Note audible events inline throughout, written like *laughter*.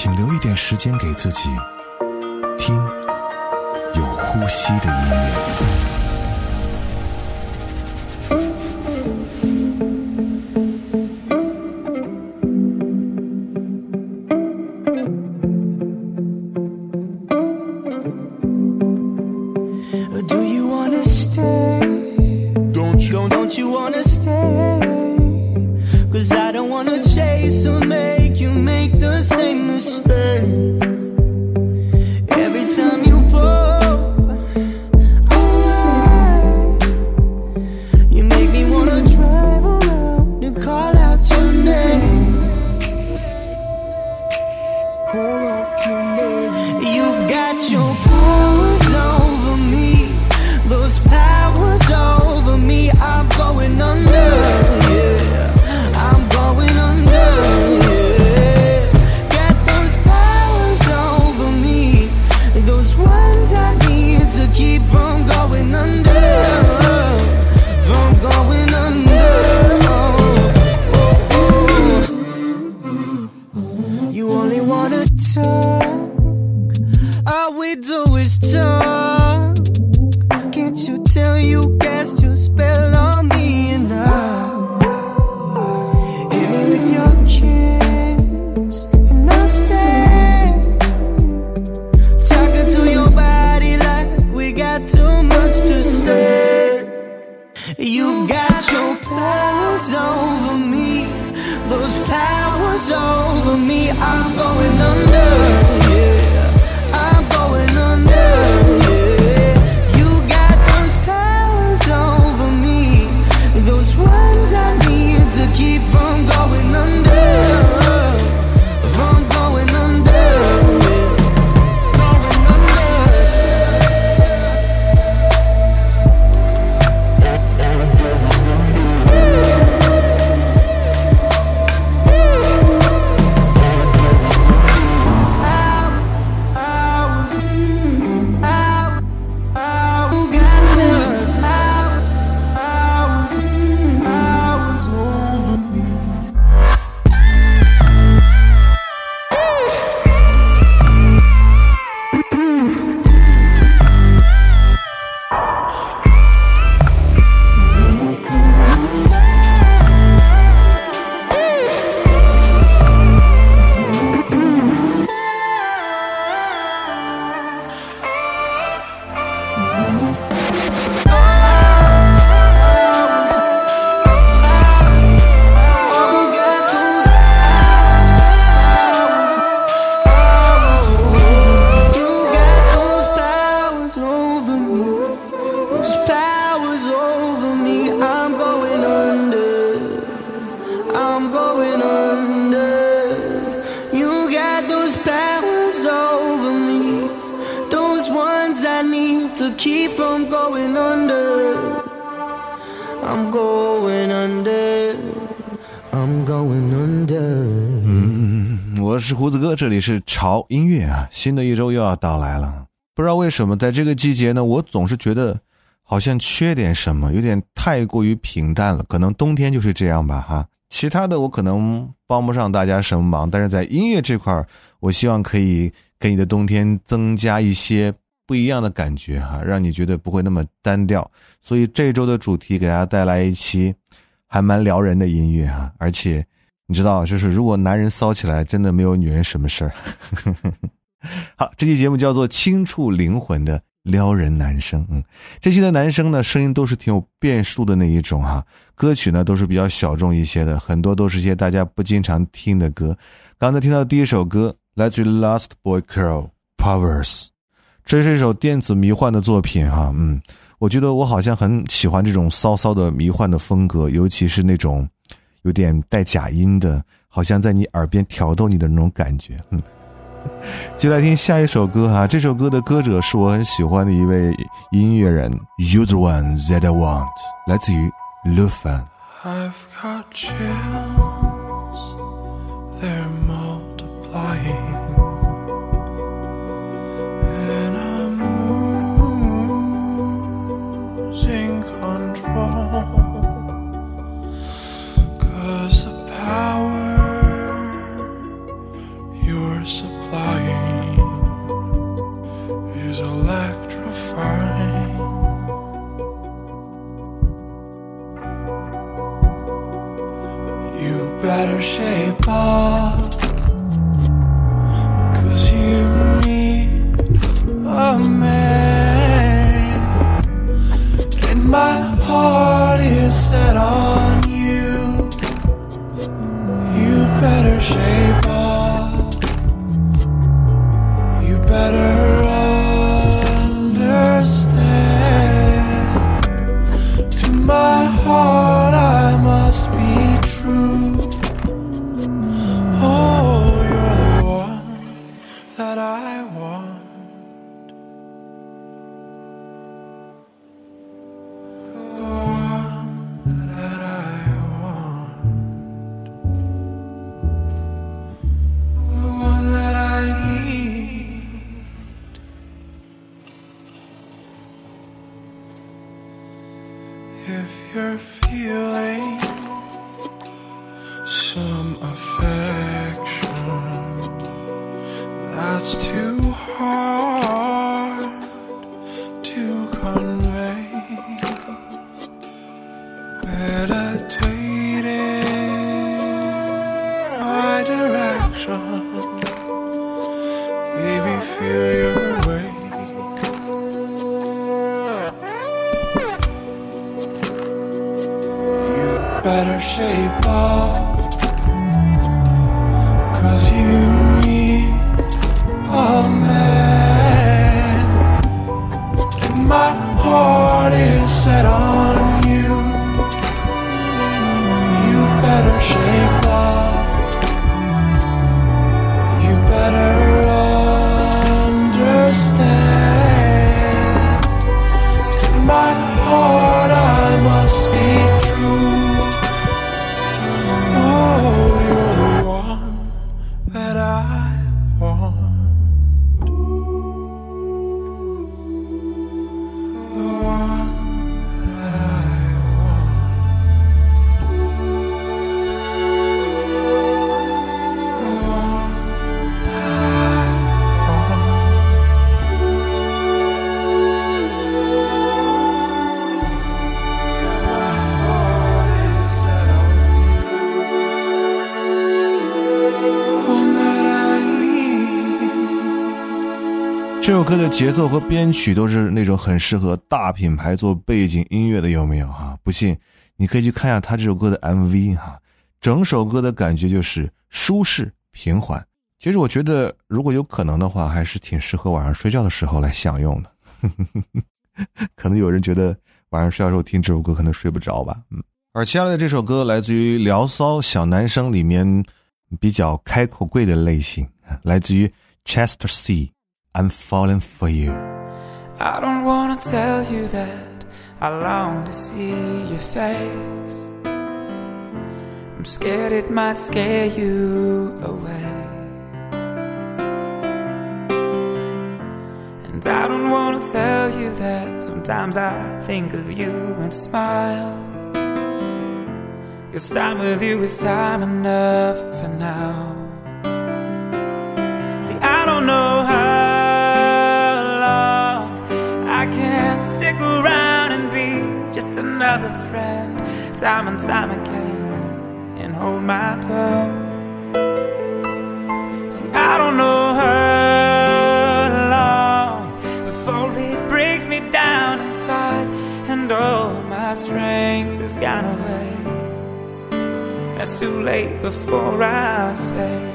请留一点时间给自己，听有呼吸的音乐。这里是潮音乐啊！新的一周又要到来了，不知道为什么在这个季节呢，我总是觉得好像缺点什么，有点太过于平淡了。可能冬天就是这样吧，哈。其他的我可能帮不上大家什么忙，但是在音乐这块我希望可以给你的冬天增加一些不一样的感觉哈，让你觉得不会那么单调。所以这周的主题给大家带来一期还蛮撩人的音乐啊，而且。你知道，就是如果男人骚起来，真的没有女人什么事儿。*laughs* 好，这期节目叫做《轻触灵魂的撩人男生》。嗯，这期的男生呢，声音都是挺有变数的那一种哈。歌曲呢，都是比较小众一些的，很多都是些大家不经常听的歌。刚才听到第一首歌来自于 Last Boy Girl Powers，这是一首电子迷幻的作品哈。嗯，我觉得我好像很喜欢这种骚骚的迷幻的风格，尤其是那种。有点带假音的，好像在你耳边挑逗你的那种感觉。嗯，*laughs* 就来听下一首歌哈，这首歌的歌者是我很喜欢的一位音乐人，You the one that I want，来自于 Lufan。better 节奏和编曲都是那种很适合大品牌做背景音乐的，有没有哈？不信你可以去看一下他这首歌的 MV 哈，整首歌的感觉就是舒适平缓。其实我觉得，如果有可能的话，还是挺适合晚上睡觉的时候来享用的。*laughs* 可能有人觉得晚上睡觉的时候听这首歌可能睡不着吧，嗯。而接下来的这首歌来自于聊骚小男生里面比较开口贵的类型，来自于 Chester C。I'm falling for you。I don't wanna tell you that I long to see your face. I'm scared it might scare you away. And I don't wanna tell you that sometimes I think of you and smile. Cause time with you is time enough for now. See, I don't know how another friend, time and time again, and hold my tongue. See, I don't know how long before it breaks me down inside, and all my strength has gone away. It's too late before I say.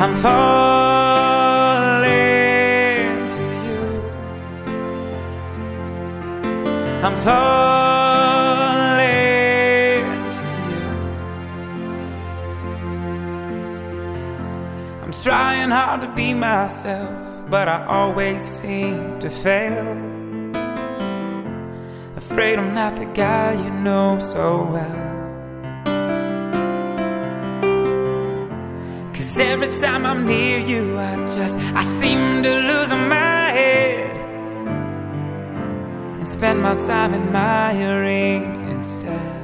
I'm falling to be myself, but I always seem to fail. Afraid I'm not the guy you know so well. Cause every time I'm near you, I just, I seem to lose my head. And spend my time admiring instead.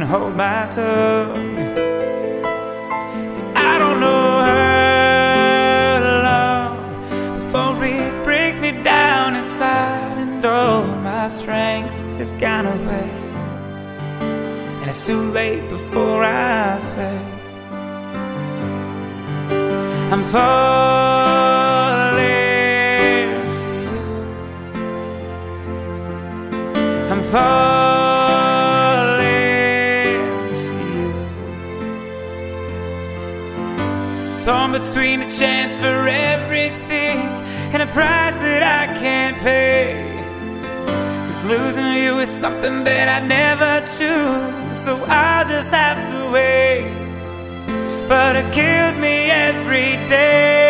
And hold my tongue. See, I don't know how long before it breaks me down inside, and all my strength is gone away. And it's too late before I say I'm falling for you. I'm falling Torn between a chance for everything and a price that I can't pay. Cause losing you is something that I never choose, so I'll just have to wait but it kills me every day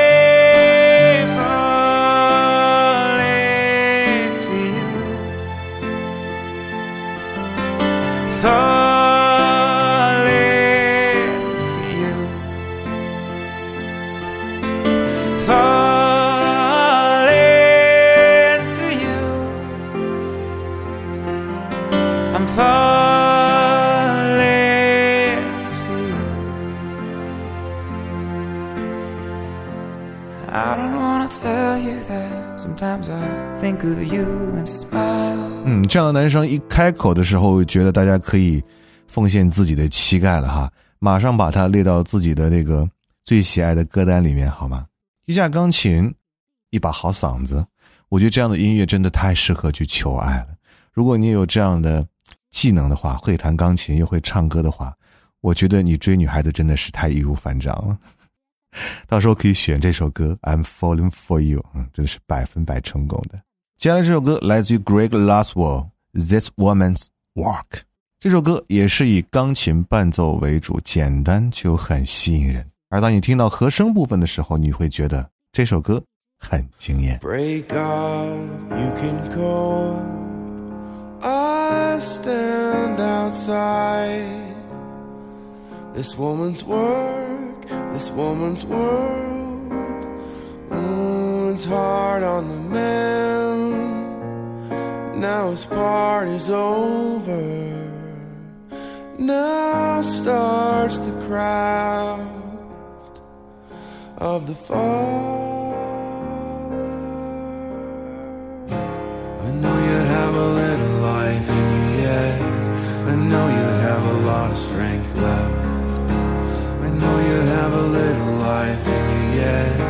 嗯，这样的男生一开口的时候，觉得大家可以奉献自己的膝盖了哈，马上把他列到自己的那个最喜爱的歌单里面，好吗？一架钢琴，一把好嗓子，我觉得这样的音乐真的太适合去求爱了。如果你有这样的技能的话，会弹钢琴又会唱歌的话，我觉得你追女孩子真的是太易如反掌了。到时候可以选这首歌《I'm Falling for You》，嗯，真的是百分百成功的。接下来这首歌来自于 Greg Laswell，《This Woman's Work》。这首歌也是以钢琴伴奏为主，简单却很吸引人。而当你听到和声部分的时候，你会觉得这首歌很惊艳。Pray God you can go I stand outside this woman's work, this woman's world. Oh, it's hard on the man. Now his part is over. Now starts the craft of the father. I know you have a little life in you yet. I know you have a lot of strength left. A little life in you yet.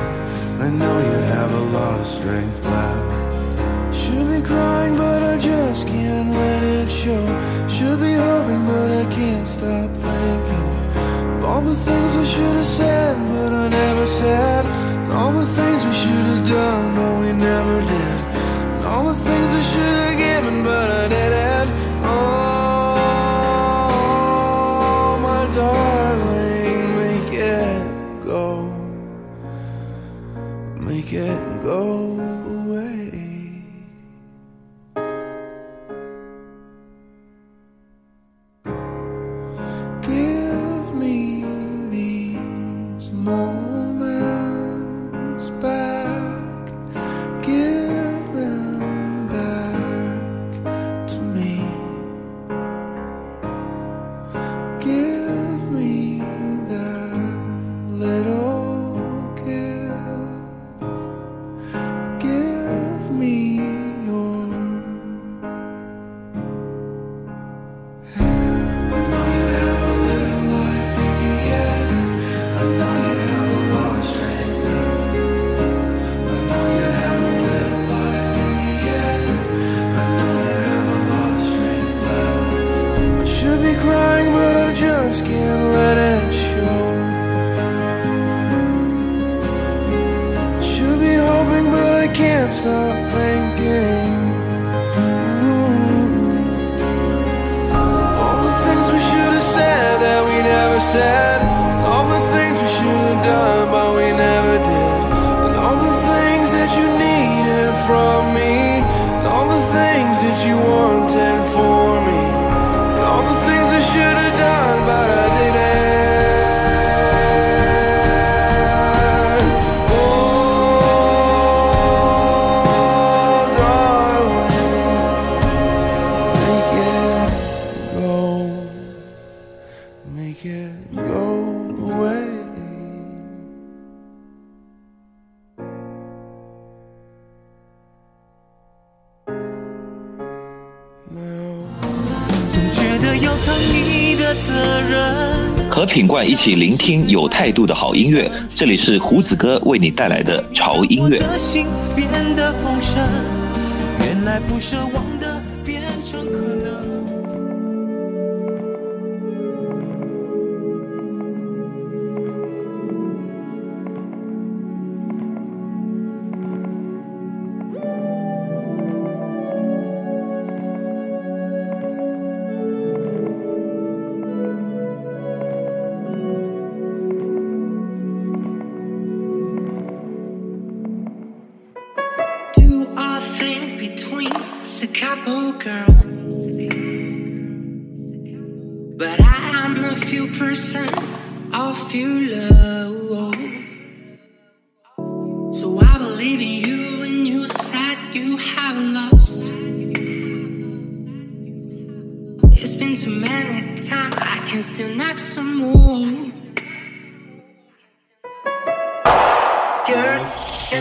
I know you have a lot of strength left. Should be crying, but I just can't let it show. Should be hoping, but I can't stop thinking. of All the things I should have said, but I never said. And all the things we should have done, but we never did. And all the things I should have given, but I didn't. said 一起聆听有态度的好音乐。这里是胡子哥为你带来的潮音乐。原来不奢望的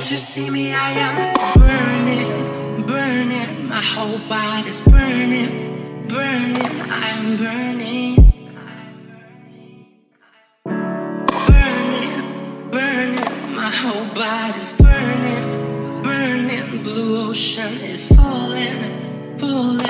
You see me? I am burning, burning. My whole body's burning, burning. I am burning. Burning, burning. My whole body's burning, burning. Blue ocean is falling, falling.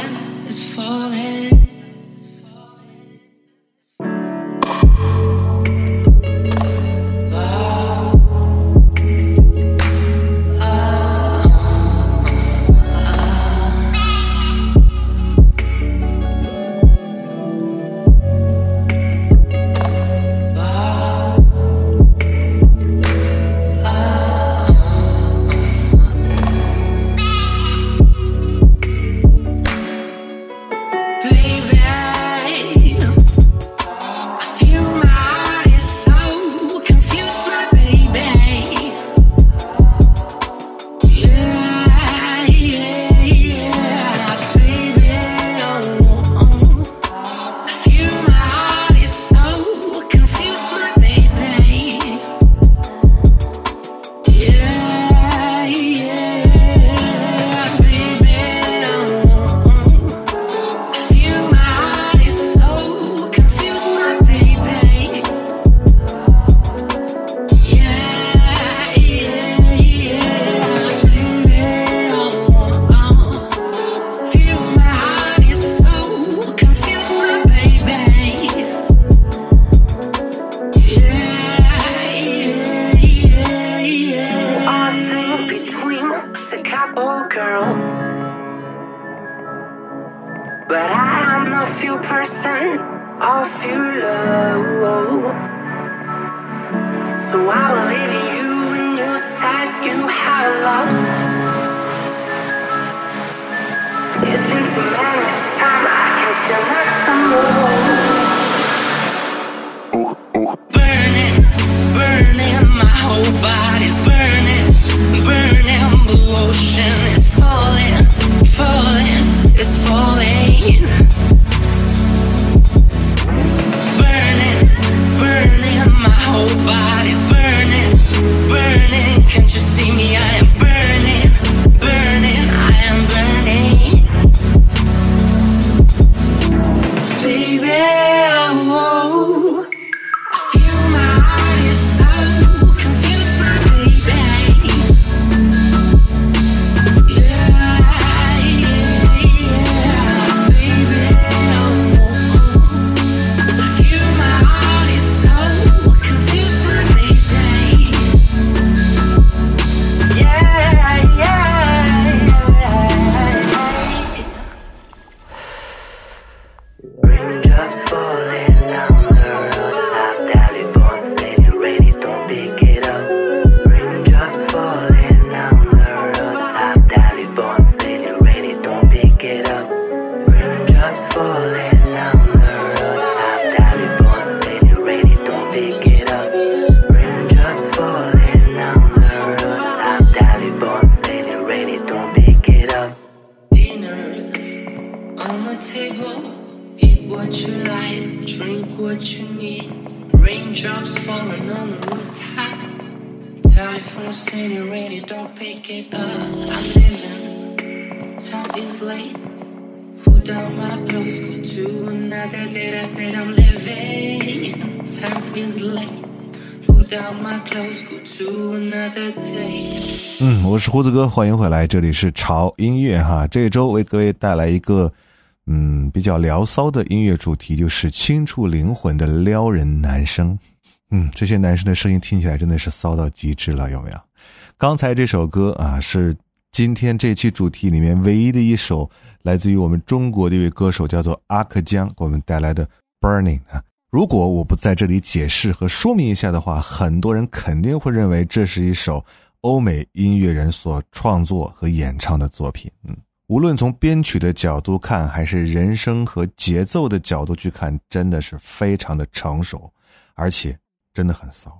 what you like, drink what you need. Raindrops falling on the rooftop. Telephone saying rainy, don't pick it up. I'm living, time is late. Put down my clothes, go to another bed. I said I'm living, time is late. Clothes, 嗯比较聊骚的音乐主题，就是轻触灵魂的撩人男声。嗯，这些男生的声音听起来真的是骚到极致了，有没有？刚才这首歌啊，是今天这期主题里面唯一的一首来自于我们中国的一位歌手，叫做阿克江，给我们带来的《Burning》啊。如果我不在这里解释和说明一下的话，很多人肯定会认为这是一首欧美音乐人所创作和演唱的作品。嗯，无论从编曲的角度看，还是人声和节奏的角度去看，真的是非常的成熟，而且真的很骚。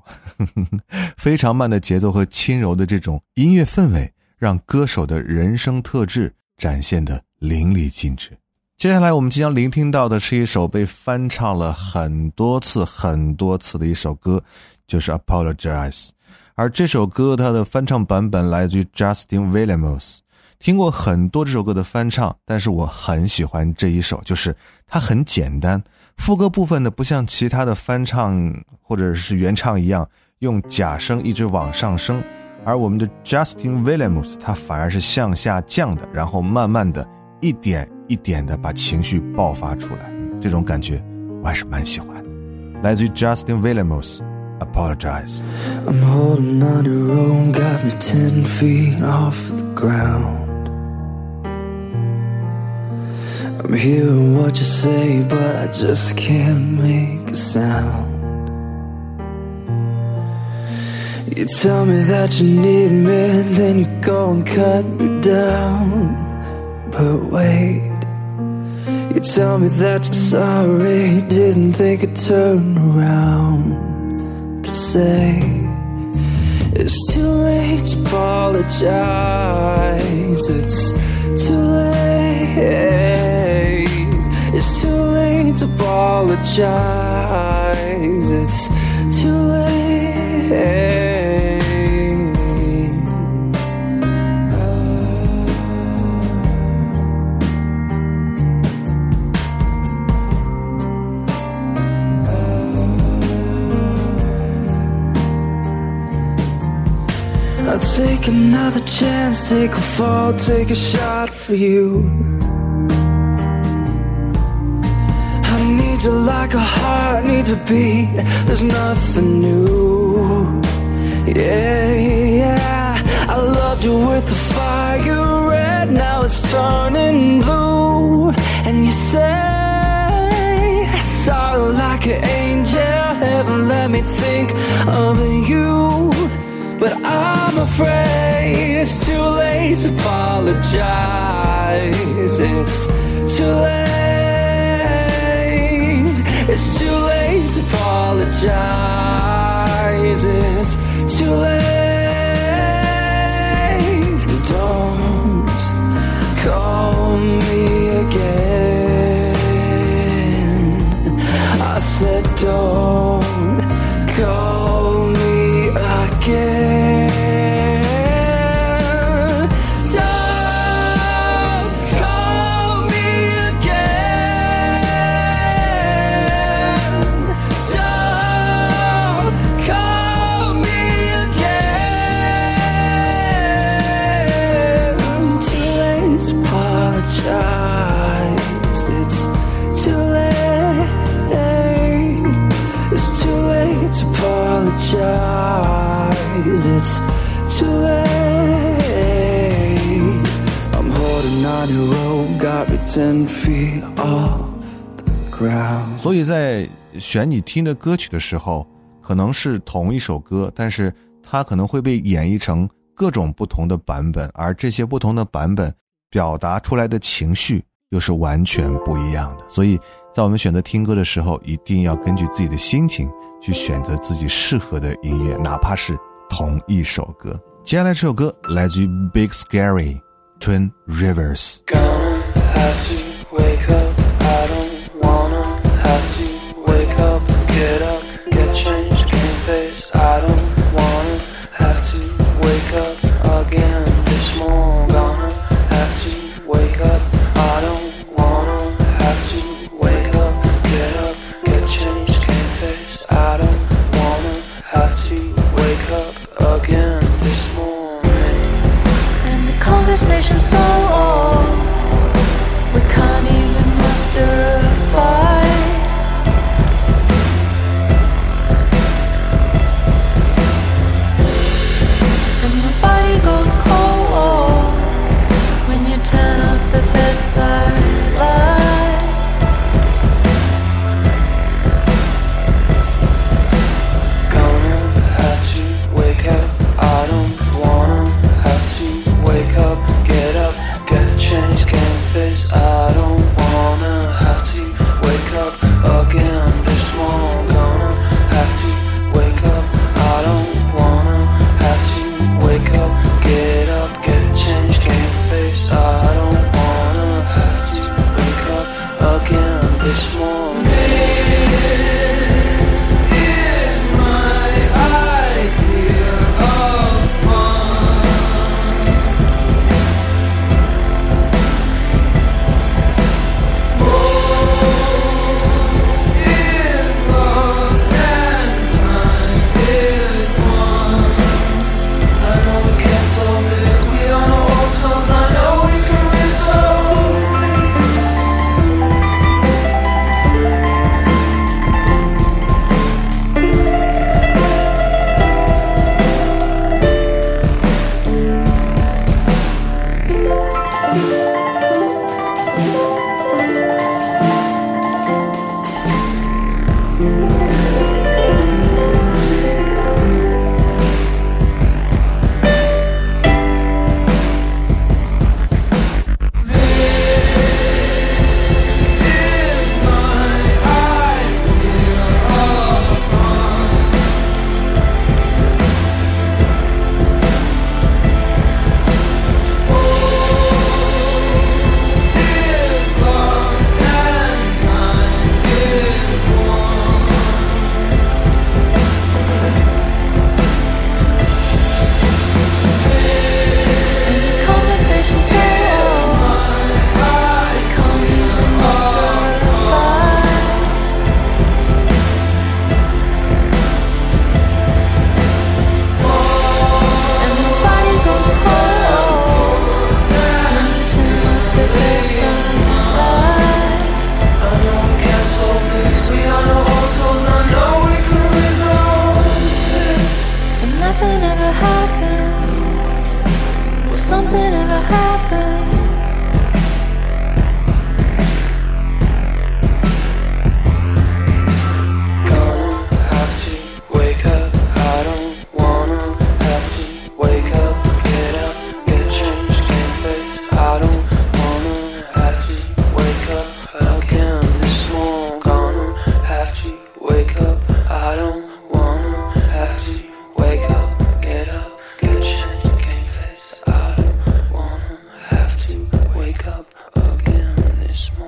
*laughs* 非常慢的节奏和轻柔的这种音乐氛围，让歌手的人声特质展现的淋漓尽致。接下来我们即将聆听到的是一首被翻唱了很多次、很多次的一首歌，就是《Apologize》。而这首歌它的翻唱版本来自于 Justin Williams。听过很多这首歌的翻唱，但是我很喜欢这一首，就是它很简单，副歌部分呢不像其他的翻唱或者是原唱一样用假声一直往上升，而我们的 Justin Williams 他反而是向下降的，然后慢慢的一点。一点的把情绪爆发出来，这种感觉我还是蛮喜欢的。来自于 Justin Williams，《Apologize》。I'm holding on to road, got me ten feet off the ground. I'm hearing what you say, but I just can't make a sound. You tell me that you need me, then you go and cut me down. But wait, you tell me that you're sorry, didn't think I'd turn around to say it's too late to apologize. It's too late. It's too late to apologize. It's too late. I'll take another chance, take a fall, take a shot for you. I need you like a heart needs a beat. There's nothing new. Yeah, yeah. I loved you with the fire red, now it's turning blue. And you say, you like an angel. Heaven let me think of you. But I'm afraid it's too late to apologize. It's too late. It's too late to apologize. It's too late. Don't call me again. I said, don't call me again. Apologize. It's too late. I'm holding on your rope, got me ten feet off the ground. 所以在选你听的歌曲的时候，可能是同一首歌，但是它可能会被演绎成各种不同的版本，而这些不同的版本表达出来的情绪又是完全不一样的。所以在我们选择听歌的时候，一定要根据自己的心情去选择自己适合的音乐，哪怕是同一首歌。接下来这首歌来自于 Big Scary Twin Rivers。time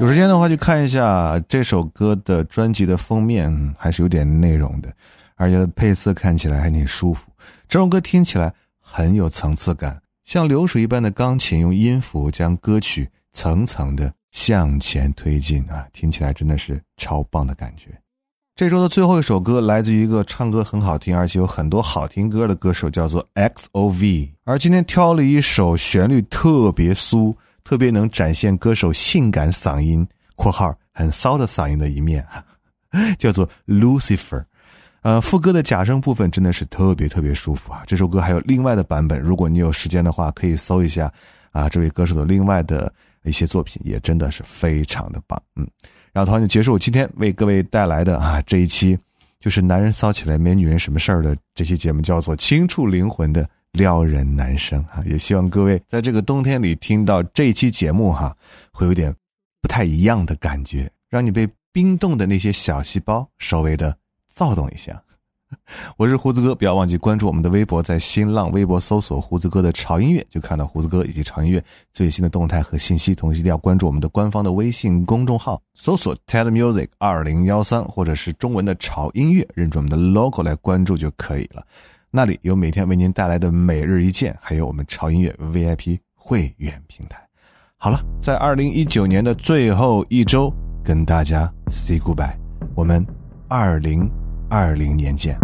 有时间的话，去看一下这首歌的专辑的封面，还是有点内容的，而且配色看起来还挺舒服。这首歌听起来很有层次感，像流水一般的钢琴用音符将歌曲层层的向前推进啊，听起来真的是超棒的感觉。这周的最后一首歌来自于一个唱歌很好听，而且有很多好听歌的歌手，叫做 XOV。而今天挑了一首旋律特别酥、特别能展现歌手性感嗓音（括号很骚的嗓音的一面 *laughs* ），叫做 Lucifer。呃，副歌的假声部分真的是特别特别舒服啊！这首歌还有另外的版本，如果你有时间的话，可以搜一下啊，这位歌手的另外的一些作品，也真的是非常的棒。嗯，然后同样就结束今天为各位带来的啊这一期，就是男人骚起来没女人什么事儿的这期节目，叫做轻触灵魂的撩人男生啊！也希望各位在这个冬天里听到这一期节目哈，会有点不太一样的感觉，让你被冰冻的那些小细胞稍微的。躁动一下，*laughs* 我是胡子哥，不要忘记关注我们的微博，在新浪微博搜索“胡子哥的潮音乐”，就看到胡子哥以及潮音乐最新的动态和信息。同时一定要关注我们的官方的微信公众号，搜索 “TED Music 二零幺三”或者是中文的潮音乐，认准我们的 logo 来关注就可以了。那里有每天为您带来的每日一见，还有我们潮音乐 VIP 会员平台。好了，在二零一九年的最后一周，跟大家 say goodbye，我们二零。二零年见。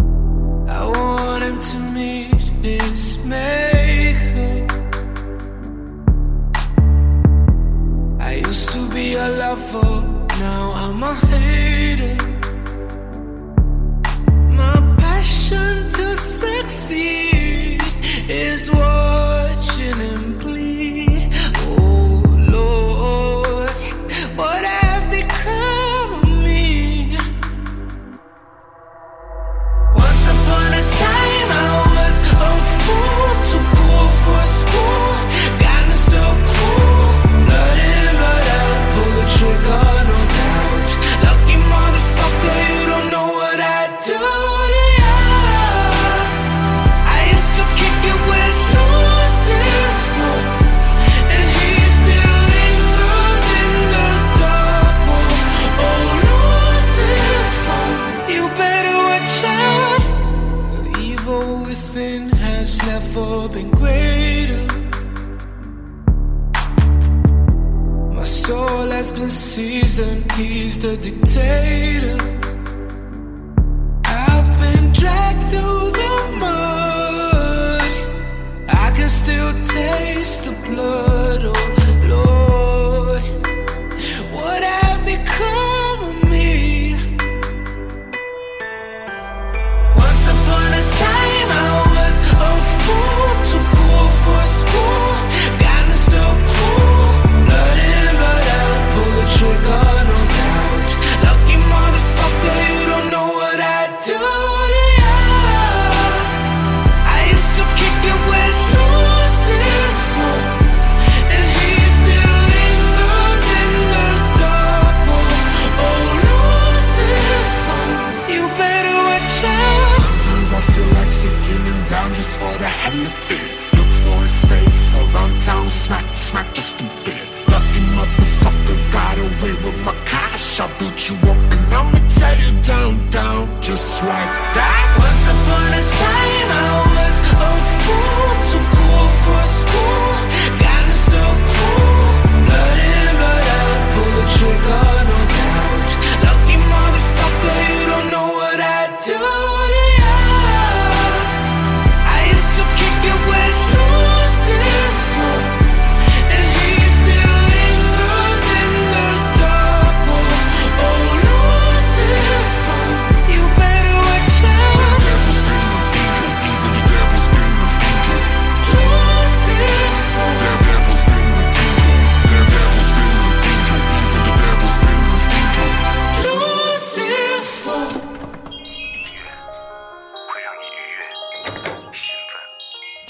I want him to meet his maker. I used to be a lover, now I'm a hater. My passion succeed is watching him bleed.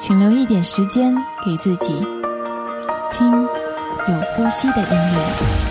请留一点时间给自己，听有呼吸的音乐。